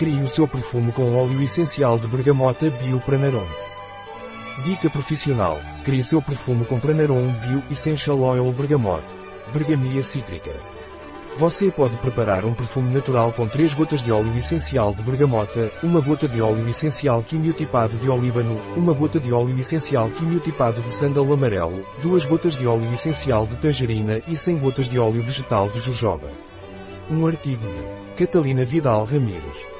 Crie o seu perfume com óleo essencial de bergamota Bio Pranarum. Dica profissional. Crie seu perfume com Pranarum Bio Essential Oil Bergamot. Bergamia cítrica. Você pode preparar um perfume natural com 3 gotas de óleo essencial de bergamota, uma gota de óleo essencial quimiotipado de olíbano, uma gota de óleo essencial quimiotipado de sândalo amarelo, duas gotas de óleo essencial de tangerina e 100 gotas de óleo vegetal de jojoba. Um artigo de Catalina Vidal Ramírez.